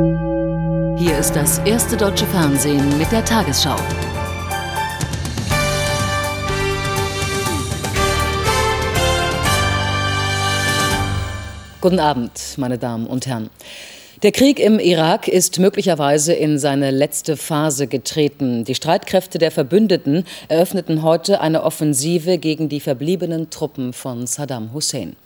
Hier ist das erste deutsche Fernsehen mit der Tagesschau. Guten Abend, meine Damen und Herren. Der Krieg im Irak ist möglicherweise in seine letzte Phase getreten. Die Streitkräfte der Verbündeten eröffneten heute eine Offensive gegen die verbliebenen Truppen von Saddam Hussein.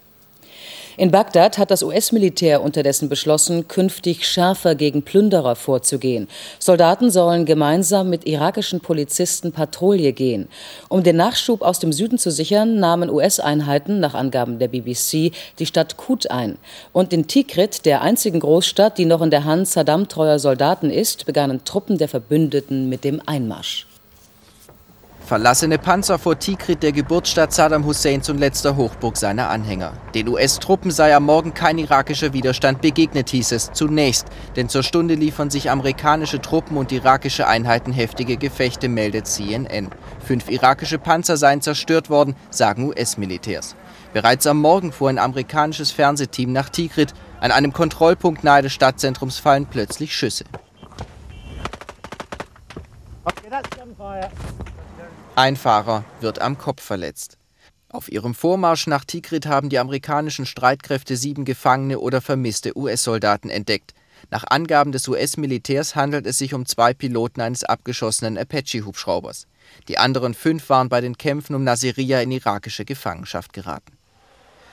In Bagdad hat das US-Militär unterdessen beschlossen, künftig schärfer gegen Plünderer vorzugehen. Soldaten sollen gemeinsam mit irakischen Polizisten Patrouille gehen. Um den Nachschub aus dem Süden zu sichern, nahmen US-Einheiten nach Angaben der BBC die Stadt Kut ein. Und in Tikrit, der einzigen Großstadt, die noch in der Hand Saddam-treuer Soldaten ist, begannen Truppen der Verbündeten mit dem Einmarsch. Verlassene Panzer vor Tikrit, der Geburtsstadt Saddam Husseins und letzter Hochburg seiner Anhänger. Den US-Truppen sei am Morgen kein irakischer Widerstand begegnet, hieß es zunächst. Denn zur Stunde liefern sich amerikanische Truppen und irakische Einheiten heftige Gefechte, meldet CNN. Fünf irakische Panzer seien zerstört worden, sagen US-Militärs. Bereits am Morgen fuhr ein amerikanisches Fernsehteam nach Tikrit. An einem Kontrollpunkt nahe des Stadtzentrums fallen plötzlich Schüsse. Ein Fahrer wird am Kopf verletzt. Auf ihrem Vormarsch nach Tikrit haben die amerikanischen Streitkräfte sieben gefangene oder vermisste US-Soldaten entdeckt. Nach Angaben des US-Militärs handelt es sich um zwei Piloten eines abgeschossenen Apache-Hubschraubers. Die anderen fünf waren bei den Kämpfen um Nasiriyah in irakische Gefangenschaft geraten.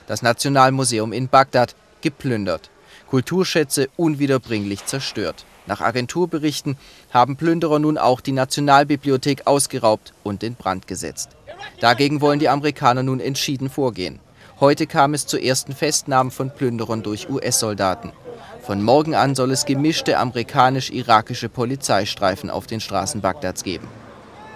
Das Nationalmuseum in Bagdad geplündert. Kulturschätze unwiederbringlich zerstört. Nach Agenturberichten haben Plünderer nun auch die Nationalbibliothek ausgeraubt und in Brand gesetzt. Dagegen wollen die Amerikaner nun entschieden vorgehen. Heute kam es zu ersten Festnahmen von Plünderern durch US-Soldaten. Von morgen an soll es gemischte amerikanisch-irakische Polizeistreifen auf den Straßen Bagdads geben.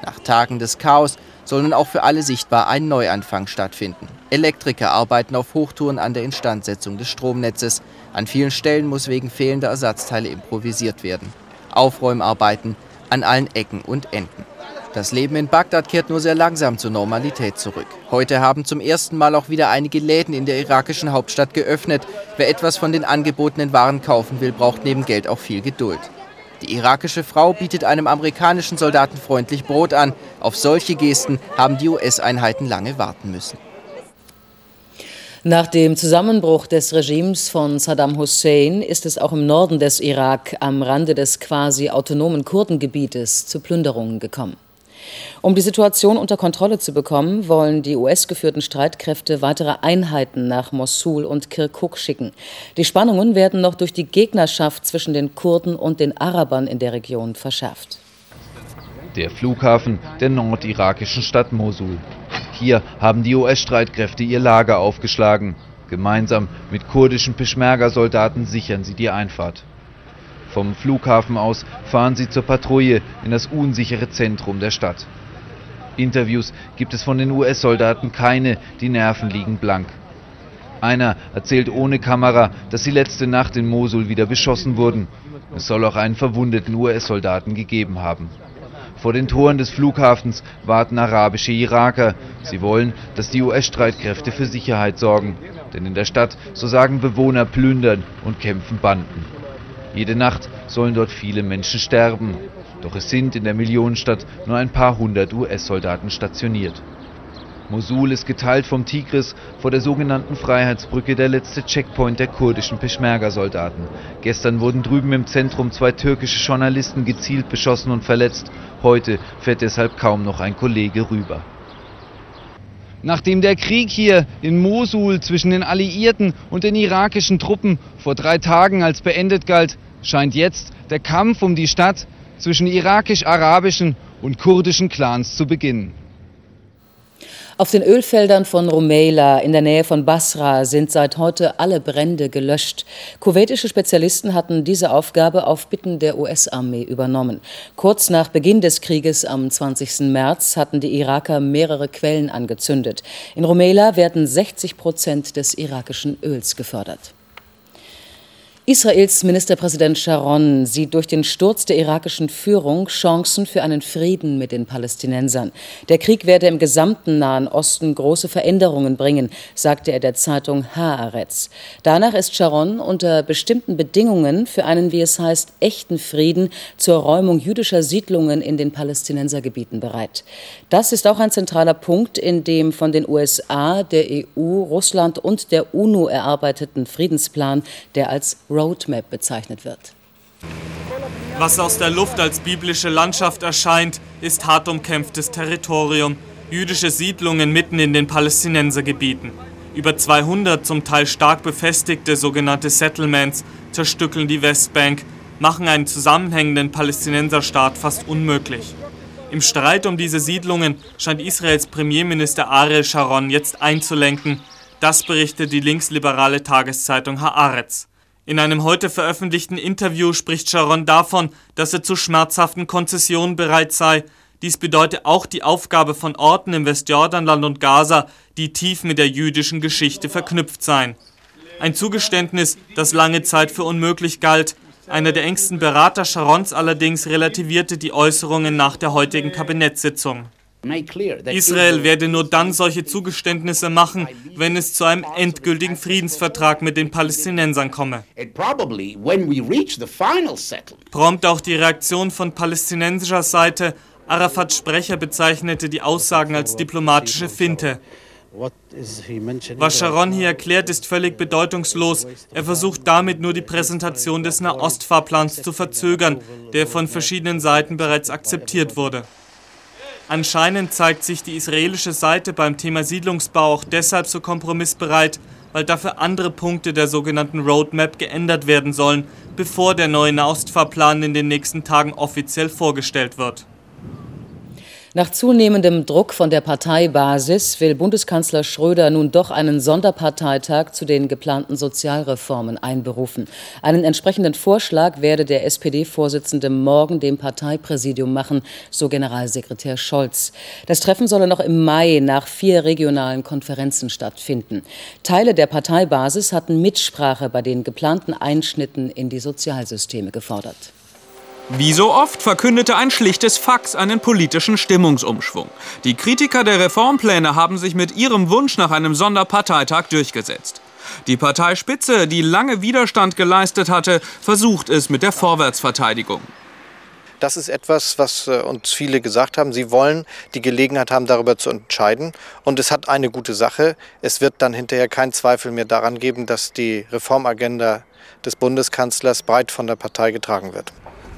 Nach Tagen des Chaos soll nun auch für alle sichtbar ein Neuanfang stattfinden. Elektriker arbeiten auf Hochtouren an der Instandsetzung des Stromnetzes. An vielen Stellen muss wegen fehlender Ersatzteile improvisiert werden. Aufräumarbeiten an allen Ecken und Enden. Das Leben in Bagdad kehrt nur sehr langsam zur Normalität zurück. Heute haben zum ersten Mal auch wieder einige Läden in der irakischen Hauptstadt geöffnet. Wer etwas von den angebotenen Waren kaufen will, braucht neben Geld auch viel Geduld. Die irakische Frau bietet einem amerikanischen Soldaten freundlich Brot an. Auf solche Gesten haben die US-Einheiten lange warten müssen. Nach dem Zusammenbruch des Regimes von Saddam Hussein ist es auch im Norden des Irak am Rande des quasi autonomen Kurdengebietes zu Plünderungen gekommen. Um die Situation unter Kontrolle zu bekommen, wollen die US-geführten Streitkräfte weitere Einheiten nach Mosul und Kirkuk schicken. Die Spannungen werden noch durch die Gegnerschaft zwischen den Kurden und den Arabern in der Region verschärft. Der Flughafen der nordirakischen Stadt Mosul. Hier haben die US-Streitkräfte ihr Lager aufgeschlagen. Gemeinsam mit kurdischen Peschmerga-Soldaten sichern sie die Einfahrt. Vom Flughafen aus fahren sie zur Patrouille in das unsichere Zentrum der Stadt. Interviews gibt es von den US-Soldaten keine, die Nerven liegen blank. Einer erzählt ohne Kamera, dass sie letzte Nacht in Mosul wieder beschossen wurden. Es soll auch einen verwundeten US-Soldaten gegeben haben. Vor den Toren des Flughafens warten arabische Iraker. Sie wollen, dass die US-Streitkräfte für Sicherheit sorgen. Denn in der Stadt, so sagen Bewohner, plündern und kämpfen Banden. Jede Nacht sollen dort viele Menschen sterben. Doch es sind in der Millionenstadt nur ein paar hundert US-Soldaten stationiert. Mosul ist geteilt vom Tigris vor der sogenannten Freiheitsbrücke der letzte Checkpoint der kurdischen Peschmerga-Soldaten. Gestern wurden drüben im Zentrum zwei türkische Journalisten gezielt beschossen und verletzt. Heute fährt deshalb kaum noch ein Kollege rüber. Nachdem der Krieg hier in Mosul zwischen den Alliierten und den irakischen Truppen vor drei Tagen als beendet galt, scheint jetzt der Kampf um die Stadt zwischen irakisch-arabischen und kurdischen Clans zu beginnen. Auf den Ölfeldern von Rumeila in der Nähe von Basra sind seit heute alle Brände gelöscht. Kuwaitische Spezialisten hatten diese Aufgabe auf Bitten der US-Armee übernommen. Kurz nach Beginn des Krieges am 20. März hatten die Iraker mehrere Quellen angezündet. In Rumeila werden 60 Prozent des irakischen Öls gefördert. Israels Ministerpräsident Sharon sieht durch den Sturz der irakischen Führung Chancen für einen Frieden mit den Palästinensern. Der Krieg werde im gesamten Nahen Osten große Veränderungen bringen, sagte er der Zeitung Haaretz. Danach ist Sharon unter bestimmten Bedingungen für einen, wie es heißt, echten Frieden zur Räumung jüdischer Siedlungen in den Palästinensergebieten bereit. Das ist auch ein zentraler Punkt in dem von den USA, der EU, Russland und der UNO erarbeiteten Friedensplan, der als Roadmap bezeichnet wird. Was aus der Luft als biblische Landschaft erscheint, ist hart umkämpftes Territorium, jüdische Siedlungen mitten in den Palästinensergebieten. Über 200 zum Teil stark befestigte sogenannte Settlements zerstückeln die Westbank, machen einen zusammenhängenden Palästinenserstaat fast unmöglich. Im Streit um diese Siedlungen scheint Israels Premierminister Ariel Sharon jetzt einzulenken. Das berichtet die linksliberale Tageszeitung Haaretz. In einem heute veröffentlichten Interview spricht Sharon davon, dass er zu schmerzhaften Konzessionen bereit sei. Dies bedeute auch die Aufgabe von Orten im Westjordanland und Gaza, die tief mit der jüdischen Geschichte verknüpft seien. Ein Zugeständnis, das lange Zeit für unmöglich galt. Einer der engsten Berater Sharons allerdings relativierte die Äußerungen nach der heutigen Kabinettssitzung. Israel werde nur dann solche Zugeständnisse machen, wenn es zu einem endgültigen Friedensvertrag mit den Palästinensern komme. Prompt auch die Reaktion von palästinensischer Seite. Arafats Sprecher bezeichnete die Aussagen als diplomatische Finte. Was Sharon hier erklärt, ist völlig bedeutungslos. Er versucht damit nur die Präsentation des Nahostfahrplans zu verzögern, der von verschiedenen Seiten bereits akzeptiert wurde. Anscheinend zeigt sich die israelische Seite beim Thema Siedlungsbau auch deshalb so kompromissbereit, weil dafür andere Punkte der sogenannten Roadmap geändert werden sollen, bevor der neue Nahostfahrplan in den nächsten Tagen offiziell vorgestellt wird. Nach zunehmendem Druck von der Parteibasis will Bundeskanzler Schröder nun doch einen Sonderparteitag zu den geplanten Sozialreformen einberufen. Einen entsprechenden Vorschlag werde der SPD-Vorsitzende morgen dem Parteipräsidium machen, so Generalsekretär Scholz. Das Treffen solle noch im Mai nach vier regionalen Konferenzen stattfinden. Teile der Parteibasis hatten Mitsprache bei den geplanten Einschnitten in die Sozialsysteme gefordert. Wie so oft verkündete ein schlichtes Fax einen politischen Stimmungsumschwung. Die Kritiker der Reformpläne haben sich mit ihrem Wunsch nach einem Sonderparteitag durchgesetzt. Die Parteispitze, die lange Widerstand geleistet hatte, versucht es mit der Vorwärtsverteidigung. Das ist etwas, was äh, uns viele gesagt haben. Sie wollen die Gelegenheit haben, darüber zu entscheiden. Und es hat eine gute Sache. Es wird dann hinterher kein Zweifel mehr daran geben, dass die Reformagenda des Bundeskanzlers breit von der Partei getragen wird.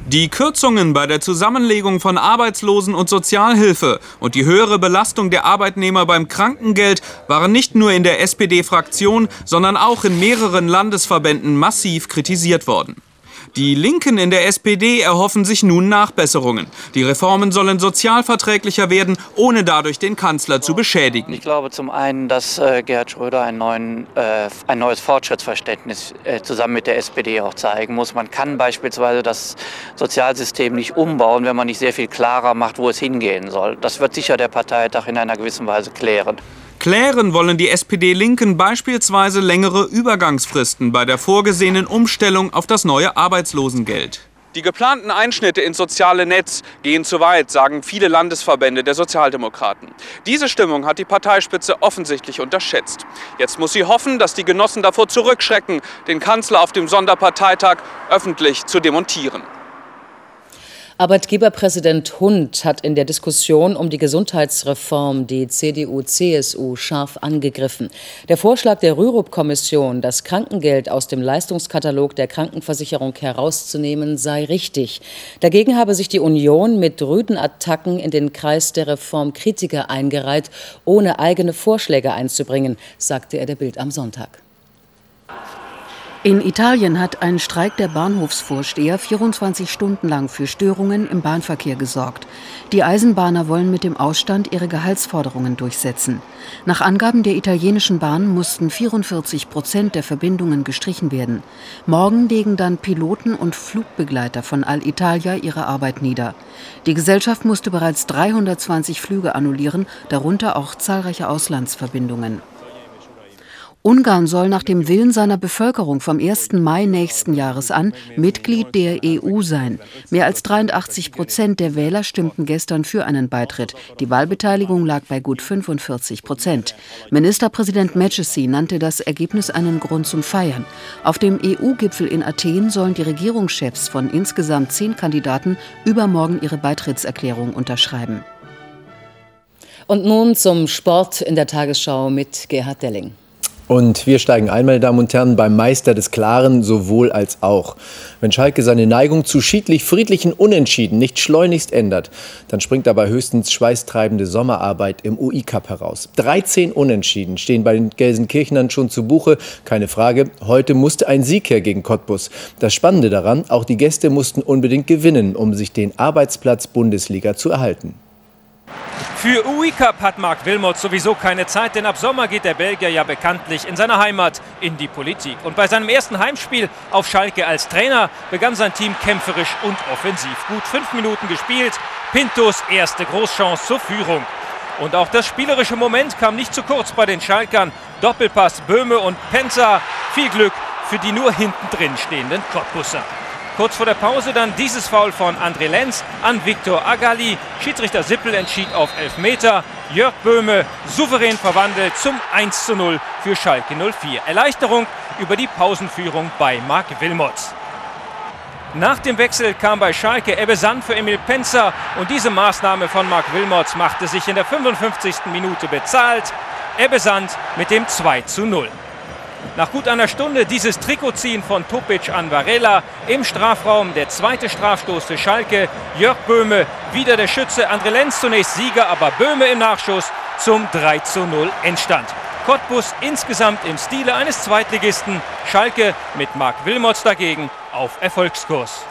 Die Kürzungen bei der Zusammenlegung von Arbeitslosen- und Sozialhilfe und die höhere Belastung der Arbeitnehmer beim Krankengeld waren nicht nur in der SPD-Fraktion, sondern auch in mehreren Landesverbänden massiv kritisiert worden. Die Linken in der SPD erhoffen sich nun Nachbesserungen. Die Reformen sollen sozialverträglicher werden, ohne dadurch den Kanzler zu beschädigen. Ich glaube zum einen, dass äh, Gerhard Schröder ein, neuen, äh, ein neues Fortschrittsverständnis äh, zusammen mit der SPD auch zeigen muss. Man kann beispielsweise das Sozialsystem nicht umbauen, wenn man nicht sehr viel klarer macht, wo es hingehen soll. Das wird sicher der Parteitag in einer gewissen Weise klären. Klären wollen die SPD-Linken beispielsweise längere Übergangsfristen bei der vorgesehenen Umstellung auf das neue Arbeitslosengeld. Die geplanten Einschnitte ins soziale Netz gehen zu weit, sagen viele Landesverbände der Sozialdemokraten. Diese Stimmung hat die Parteispitze offensichtlich unterschätzt. Jetzt muss sie hoffen, dass die Genossen davor zurückschrecken, den Kanzler auf dem Sonderparteitag öffentlich zu demontieren. Arbeitgeberpräsident Hund hat in der Diskussion um die Gesundheitsreform die CDU-CSU scharf angegriffen. Der Vorschlag der Rürup-Kommission, das Krankengeld aus dem Leistungskatalog der Krankenversicherung herauszunehmen, sei richtig. Dagegen habe sich die Union mit rüden Attacken in den Kreis der Reformkritiker eingereiht, ohne eigene Vorschläge einzubringen, sagte er der Bild am Sonntag. In Italien hat ein Streik der Bahnhofsvorsteher 24 Stunden lang für Störungen im Bahnverkehr gesorgt. Die Eisenbahner wollen mit dem Ausstand ihre Gehaltsforderungen durchsetzen. Nach Angaben der italienischen Bahn mussten 44 Prozent der Verbindungen gestrichen werden. Morgen legen dann Piloten und Flugbegleiter von Alitalia ihre Arbeit nieder. Die Gesellschaft musste bereits 320 Flüge annullieren, darunter auch zahlreiche Auslandsverbindungen. Ungarn soll nach dem Willen seiner Bevölkerung vom 1. Mai nächsten Jahres an Mitglied der EU sein. Mehr als 83 Prozent der Wähler stimmten gestern für einen Beitritt. Die Wahlbeteiligung lag bei gut 45 Prozent. Ministerpräsident Mecesi nannte das Ergebnis einen Grund zum Feiern. Auf dem EU-Gipfel in Athen sollen die Regierungschefs von insgesamt zehn Kandidaten übermorgen ihre Beitrittserklärung unterschreiben. Und nun zum Sport in der Tagesschau mit Gerhard Delling. Und wir steigen ein, meine Damen und Herren, beim Meister des Klaren sowohl als auch. Wenn Schalke seine Neigung zu schiedlich-friedlichen Unentschieden nicht schleunigst ändert, dann springt dabei höchstens schweißtreibende Sommerarbeit im UI-Cup heraus. 13 Unentschieden stehen bei den Gelsenkirchenern schon zu Buche, keine Frage. Heute musste ein Sieg her gegen Cottbus. Das Spannende daran, auch die Gäste mussten unbedingt gewinnen, um sich den Arbeitsplatz Bundesliga zu erhalten. Für UI Cup hat Marc Wilmot sowieso keine Zeit, denn ab Sommer geht der Belgier ja bekanntlich in seiner Heimat in die Politik. Und bei seinem ersten Heimspiel auf Schalke als Trainer begann sein Team kämpferisch und offensiv. Gut fünf Minuten gespielt, Pintos erste Großchance zur Führung. Und auch das spielerische Moment kam nicht zu kurz bei den Schalkern. Doppelpass Böhme und Penzer. Viel Glück für die nur hinten drin stehenden Cottbusser. Kurz vor der Pause dann dieses Foul von André Lenz an Viktor Agali. Schiedsrichter Sippel entschied auf 11 Meter. Jörg Böhme souverän verwandelt zum 1 zu 0 für Schalke 04. Erleichterung über die Pausenführung bei Marc Wilmots. Nach dem Wechsel kam bei Schalke Ebbe Sand für Emil Penzer und diese Maßnahme von Marc Wilmots machte sich in der 55. Minute bezahlt. Ebbe Sand mit dem 2 zu 0. Nach gut einer Stunde dieses Trikotziehen von Topic an Varela im Strafraum. Der zweite Strafstoß für Schalke. Jörg Böhme, wieder der Schütze. André Lenz zunächst Sieger, aber Böhme im Nachschuss zum 3 zu 0 Endstand. Cottbus insgesamt im Stile eines Zweitligisten. Schalke mit Marc Wilmots dagegen auf Erfolgskurs.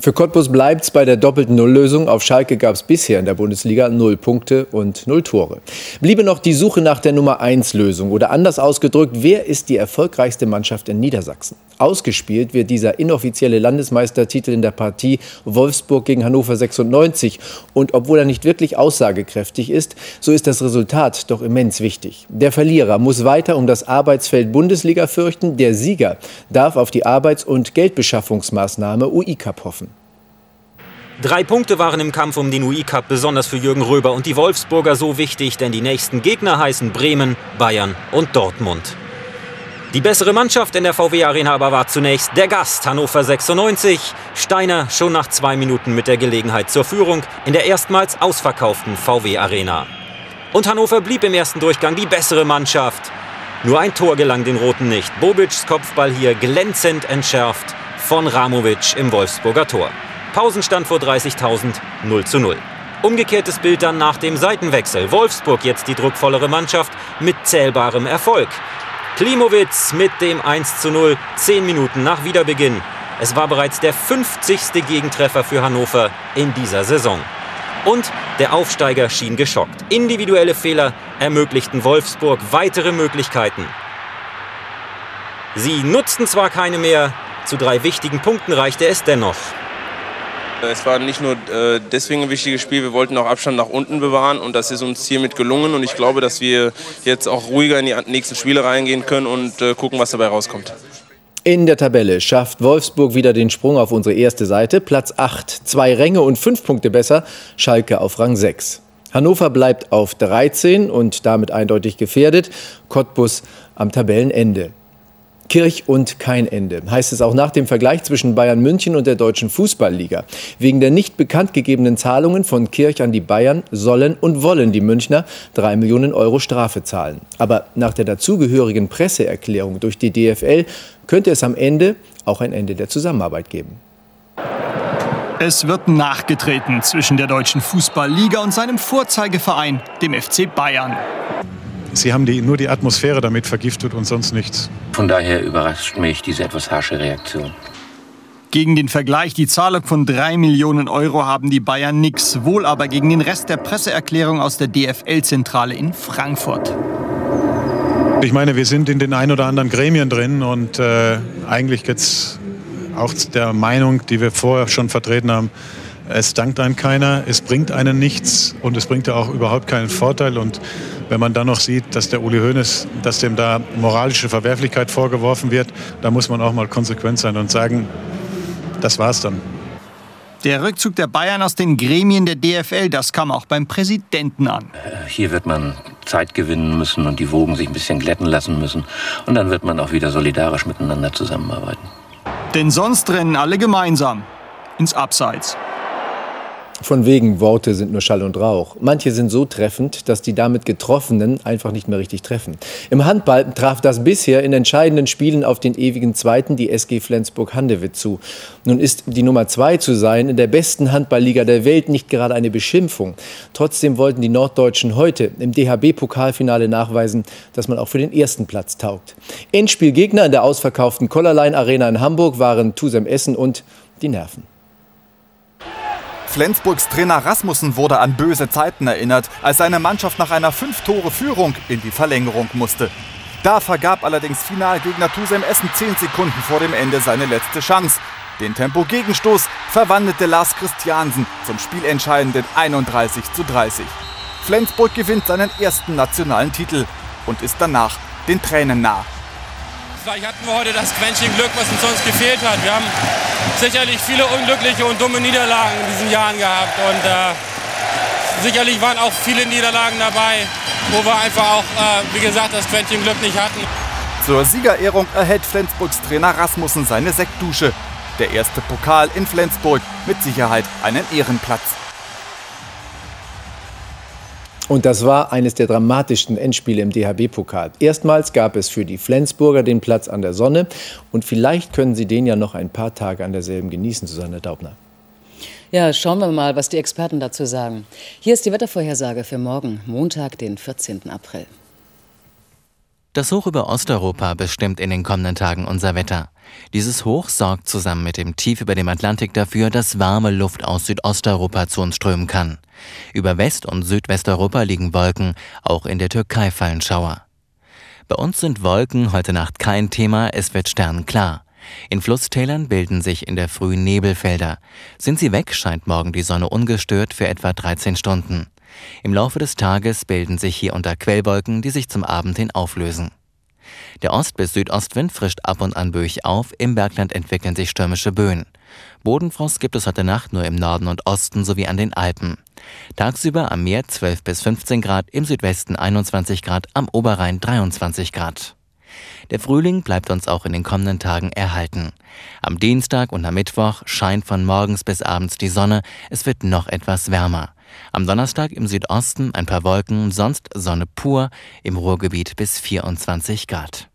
Für Cottbus bleibt es bei der doppelten Nulllösung. Auf Schalke gab es bisher in der Bundesliga null Punkte und null Tore. Bliebe noch die Suche nach der Nummer 1 Lösung oder anders ausgedrückt, wer ist die erfolgreichste Mannschaft in Niedersachsen? Ausgespielt wird dieser inoffizielle Landesmeistertitel in der Partie Wolfsburg gegen Hannover 96. Und obwohl er nicht wirklich aussagekräftig ist, so ist das Resultat doch immens wichtig. Der Verlierer muss weiter um das Arbeitsfeld Bundesliga fürchten. Der Sieger darf auf die Arbeits- und Geldbeschaffungsmaßnahme UI-Cup hoffen. Drei Punkte waren im Kampf um den UI-Cup besonders für Jürgen Röber und die Wolfsburger so wichtig, denn die nächsten Gegner heißen Bremen, Bayern und Dortmund. Die bessere Mannschaft in der VW Arena aber war zunächst der Gast Hannover 96. Steiner schon nach zwei Minuten mit der Gelegenheit zur Führung in der erstmals ausverkauften VW Arena. Und Hannover blieb im ersten Durchgang die bessere Mannschaft. Nur ein Tor gelang den Roten nicht. Bobic's Kopfball hier glänzend entschärft von Ramovic im Wolfsburger Tor. Pausenstand vor 30.000, 0 zu 0. Umgekehrtes Bild dann nach dem Seitenwechsel. Wolfsburg jetzt die druckvollere Mannschaft mit zählbarem Erfolg. Klimowitz mit dem 1 zu 0, 10 Minuten nach Wiederbeginn. Es war bereits der 50. Gegentreffer für Hannover in dieser Saison. Und der Aufsteiger schien geschockt. Individuelle Fehler ermöglichten Wolfsburg weitere Möglichkeiten. Sie nutzten zwar keine mehr, zu drei wichtigen Punkten reichte es dennoch. Es war nicht nur äh, deswegen ein wichtiges Spiel, wir wollten auch Abstand nach unten bewahren und das ist uns hiermit gelungen und ich glaube, dass wir jetzt auch ruhiger in die nächsten Spiele reingehen können und äh, gucken, was dabei rauskommt. In der Tabelle schafft Wolfsburg wieder den Sprung auf unsere erste Seite. Platz 8, zwei Ränge und fünf Punkte besser. Schalke auf Rang 6. Hannover bleibt auf 13 und damit eindeutig gefährdet. Cottbus am Tabellenende. Kirch und kein Ende, heißt es auch nach dem Vergleich zwischen Bayern München und der Deutschen Fußballliga. Wegen der nicht bekannt gegebenen Zahlungen von Kirch an die Bayern sollen und wollen die Münchner drei Millionen Euro Strafe zahlen. Aber nach der dazugehörigen Presseerklärung durch die DFL könnte es am Ende auch ein Ende der Zusammenarbeit geben. Es wird nachgetreten zwischen der Deutschen Fußballliga und seinem Vorzeigeverein, dem FC Bayern. Sie haben die, nur die Atmosphäre damit vergiftet und sonst nichts. Von daher überrascht mich diese etwas harsche Reaktion. Gegen den Vergleich, die Zahlung von drei Millionen Euro haben die Bayern nix, wohl aber gegen den Rest der Presseerklärung aus der DFL-Zentrale in Frankfurt. Ich meine, wir sind in den ein oder anderen Gremien drin und äh, eigentlich es auch der Meinung, die wir vorher schon vertreten haben, es dankt einem keiner, es bringt einen nichts und es bringt ja auch überhaupt keinen Vorteil und Wenn man dann noch sieht, dass der Uli Hoeneß, dass dem da moralische Verwerflichkeit vorgeworfen wird, da muss man auch mal konsequent sein und sagen, das war's dann. Der Rückzug der Bayern aus den Gremien der DFL, das kam auch beim Präsidenten an. Hier wird man Zeit gewinnen müssen und die Wogen sich ein bisschen glätten lassen müssen. Und dann wird man auch wieder solidarisch miteinander zusammenarbeiten. Denn sonst rennen alle gemeinsam ins Abseits. Von wegen Worte sind nur Schall und Rauch. Manche sind so treffend, dass die damit Getroffenen einfach nicht mehr richtig treffen. Im Handball traf das bisher in entscheidenden Spielen auf den ewigen Zweiten die SG Flensburg-Handewitt zu. Nun ist die Nummer zwei zu sein in der besten Handballliga der Welt nicht gerade eine Beschimpfung. Trotzdem wollten die Norddeutschen heute im DHB-Pokalfinale nachweisen, dass man auch für den ersten Platz taugt. Endspielgegner in der ausverkauften Collarline Arena in Hamburg waren Tusem Essen und die Nerven. Flensburgs Trainer Rasmussen wurde an böse Zeiten erinnert, als seine Mannschaft nach einer Fünf-Tore-Führung in die Verlängerung musste. Da vergab allerdings Finalgegner Tusem Essen zehn Sekunden vor dem Ende seine letzte Chance. Den Tempo-Gegenstoß verwandelte Lars Christiansen zum spielentscheidenden 31 zu 30. Flensburg gewinnt seinen ersten nationalen Titel und ist danach den Tränen nah. Vielleicht hatten wir heute das Quäntchen Glück, was uns sonst gefehlt hat. Wir haben sicherlich viele unglückliche und dumme Niederlagen in diesen Jahren gehabt. Und äh, sicherlich waren auch viele Niederlagen dabei, wo wir einfach auch, äh, wie gesagt, das Quäntchen Glück nicht hatten. Zur Siegerehrung erhält Flensburgs Trainer Rasmussen seine Sektdusche. Der erste Pokal in Flensburg mit Sicherheit einen Ehrenplatz. Und das war eines der dramatischsten Endspiele im DHB-Pokal. Erstmals gab es für die Flensburger den Platz an der Sonne. Und vielleicht können sie den ja noch ein paar Tage an derselben genießen, Susanne Daubner. Ja, schauen wir mal, was die Experten dazu sagen. Hier ist die Wettervorhersage für morgen, Montag, den 14. April. Das Hoch über Osteuropa bestimmt in den kommenden Tagen unser Wetter. Dieses Hoch sorgt zusammen mit dem Tief über dem Atlantik dafür, dass warme Luft aus Südosteuropa zu uns strömen kann. Über West- und Südwesteuropa liegen Wolken, auch in der Türkei fallen Schauer. Bei uns sind Wolken heute Nacht kein Thema, es wird sternklar. In Flusstälern bilden sich in der Früh Nebelfelder. Sind sie weg, scheint morgen die Sonne ungestört für etwa 13 Stunden. Im Laufe des Tages bilden sich hier unter Quellwolken, die sich zum Abend hin auflösen. Der Ost- bis Südostwind frischt ab und an böig auf, im Bergland entwickeln sich stürmische Böen. Bodenfrost gibt es heute Nacht nur im Norden und Osten sowie an den Alpen. Tagsüber am Meer 12 bis 15 Grad, im Südwesten 21 Grad, am Oberrhein 23 Grad. Der Frühling bleibt uns auch in den kommenden Tagen erhalten. Am Dienstag und am Mittwoch scheint von morgens bis abends die Sonne, es wird noch etwas wärmer. Am Donnerstag im Südosten ein paar Wolken, sonst Sonne pur, im Ruhrgebiet bis 24 Grad.